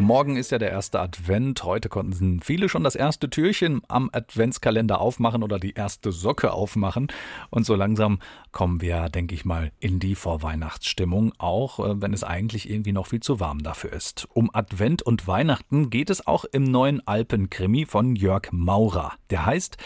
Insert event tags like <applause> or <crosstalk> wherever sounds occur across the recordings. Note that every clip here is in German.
Morgen ist ja der erste Advent. Heute konnten viele schon das erste Türchen am Adventskalender aufmachen oder die erste Socke aufmachen. Und so langsam kommen wir, denke ich mal, in die Vorweihnachtsstimmung, auch äh, wenn es eigentlich irgendwie noch viel zu warm dafür ist. Um Advent und Weihnachten geht es auch im neuen Alpenkrimi von Jörg Maurer. Der heißt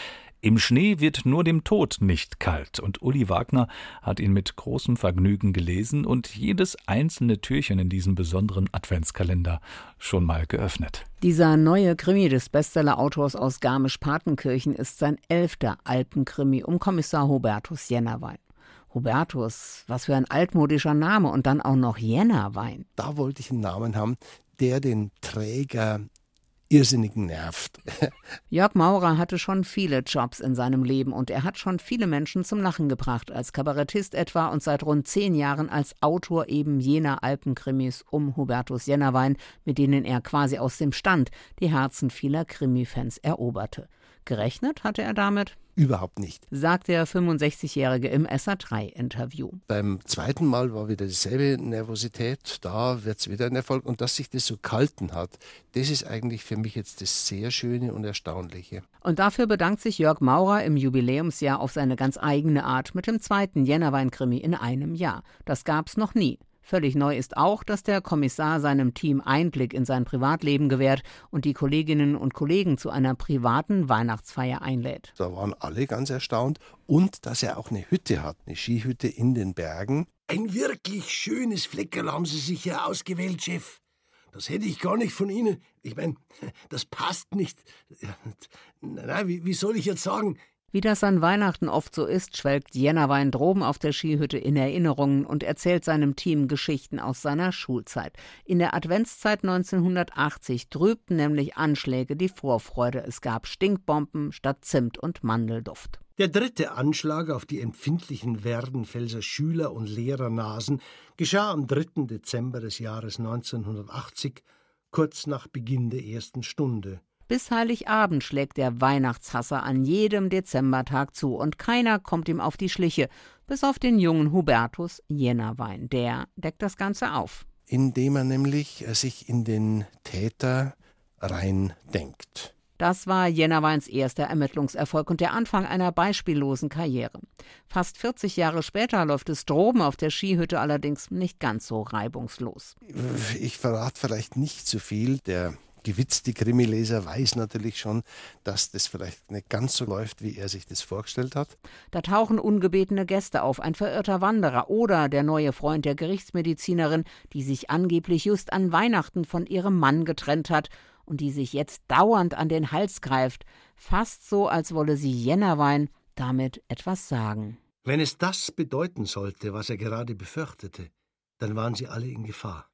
im Schnee wird nur dem Tod nicht kalt. Und Uli Wagner hat ihn mit großem Vergnügen gelesen und jedes einzelne Türchen in diesem besonderen Adventskalender schon mal geöffnet. Dieser neue Krimi des Bestseller-Autors aus Garmisch-Partenkirchen ist sein elfter Alpenkrimi um Kommissar Hubertus Jennerwein. Hubertus, was für ein altmodischer Name und dann auch noch Jennerwein. Da wollte ich einen Namen haben, der den Träger irrsinnig nervt. <laughs> Jörg Maurer hatte schon viele Jobs in seinem Leben und er hat schon viele Menschen zum Lachen gebracht, als Kabarettist etwa und seit rund zehn Jahren als Autor eben jener Alpenkrimis um Hubertus Jennerwein, mit denen er quasi aus dem Stand die Herzen vieler Krimifans eroberte. Gerechnet hatte er damit? Überhaupt nicht. Sagt der 65-Jährige im SA3-Interview. Beim zweiten Mal war wieder dieselbe Nervosität. Da wird es wieder ein Erfolg. Und dass sich das so kalten hat, das ist eigentlich für mich jetzt das sehr Schöne und Erstaunliche. Und dafür bedankt sich Jörg Maurer im Jubiläumsjahr auf seine ganz eigene Art mit dem zweiten Jännerwein-Krimi in einem Jahr. Das gab's noch nie. Völlig neu ist auch, dass der Kommissar seinem Team Einblick in sein Privatleben gewährt und die Kolleginnen und Kollegen zu einer privaten Weihnachtsfeier einlädt. Da waren alle ganz erstaunt und dass er auch eine Hütte hat, eine Skihütte in den Bergen. Ein wirklich schönes Fleckerl haben Sie sich hier ausgewählt, Chef. Das hätte ich gar nicht von Ihnen. Ich meine, <laughs> das passt nicht. Na, wie, wie soll ich jetzt sagen? Wie das an Weihnachten oft so ist, schwelgt Jennerwein droben auf der Skihütte in Erinnerungen und erzählt seinem Team Geschichten aus seiner Schulzeit. In der Adventszeit 1980 trübten nämlich Anschläge die Vorfreude. Es gab Stinkbomben statt Zimt und Mandelduft. Der dritte Anschlag auf die empfindlichen Werdenfelser Schüler- und Lehrernasen geschah am 3. Dezember des Jahres 1980, kurz nach Beginn der ersten Stunde. Bis Heiligabend schlägt der Weihnachtshasser an jedem Dezembertag zu und keiner kommt ihm auf die Schliche, bis auf den jungen Hubertus Jennerwein. Der deckt das Ganze auf. Indem er nämlich sich in den Täter reindenkt. Das war Jennerweins erster Ermittlungserfolg und der Anfang einer beispiellosen Karriere. Fast 40 Jahre später läuft es droben auf der Skihütte allerdings nicht ganz so reibungslos. Ich verrate vielleicht nicht zu viel. Der gewitzte Krimileser weiß natürlich schon, dass das vielleicht nicht ganz so läuft, wie er sich das vorgestellt hat. Da tauchen ungebetene Gäste auf, ein verirrter Wanderer oder der neue Freund der Gerichtsmedizinerin, die sich angeblich just an Weihnachten von ihrem Mann getrennt hat und die sich jetzt dauernd an den Hals greift, fast so, als wolle sie Jännerwein damit etwas sagen. Wenn es das bedeuten sollte, was er gerade befürchtete, dann waren sie alle in Gefahr.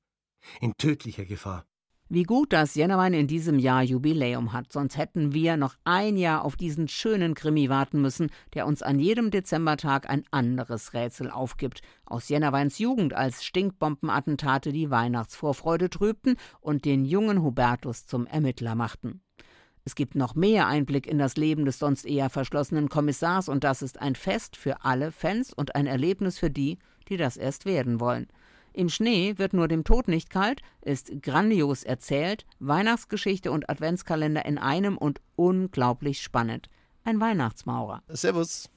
In tödlicher Gefahr. Wie gut, dass Jennerwein in diesem Jahr Jubiläum hat, sonst hätten wir noch ein Jahr auf diesen schönen Krimi warten müssen, der uns an jedem Dezembertag ein anderes Rätsel aufgibt. Aus Jennerweins Jugend, als Stinkbombenattentate die Weihnachtsvorfreude trübten und den jungen Hubertus zum Ermittler machten. Es gibt noch mehr Einblick in das Leben des sonst eher verschlossenen Kommissars und das ist ein Fest für alle Fans und ein Erlebnis für die, die das erst werden wollen. Im Schnee wird nur dem Tod nicht kalt, ist grandios erzählt, Weihnachtsgeschichte und Adventskalender in einem und unglaublich spannend. Ein Weihnachtsmaurer. Servus.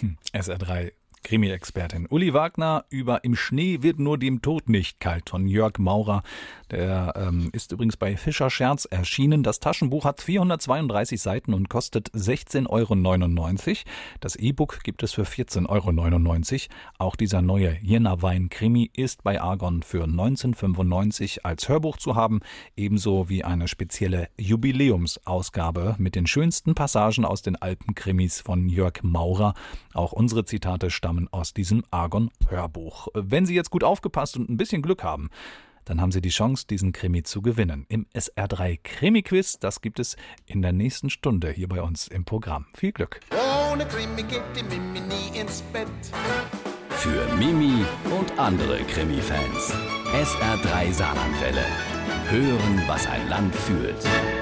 Hm, SR3 Krimi-Expertin Uli Wagner über Im Schnee wird nur dem Tod nicht kalt von Jörg Maurer. Der ähm, ist übrigens bei Fischer Scherz erschienen. Das Taschenbuch hat 432 Seiten und kostet 16,99 Euro. Das E-Book gibt es für 14,99 Euro. Auch dieser neue Jännerwein-Krimi ist bei Argon für 1995 als Hörbuch zu haben, ebenso wie eine spezielle Jubiläumsausgabe mit den schönsten Passagen aus den Alpenkrimis von Jörg Maurer. Auch unsere Zitate stammen aus diesem Argon-Hörbuch. Wenn Sie jetzt gut aufgepasst und ein bisschen Glück haben, dann haben Sie die Chance, diesen Krimi zu gewinnen. Im SR3 Krimi-Quiz, das gibt es in der nächsten Stunde hier bei uns im Programm. Viel Glück. Ohne Krimi geht die Mimi nie ins Bett. Für Mimi und andere Krimi-Fans. SR3 Saarlandwelle. Hören, was ein Land fühlt.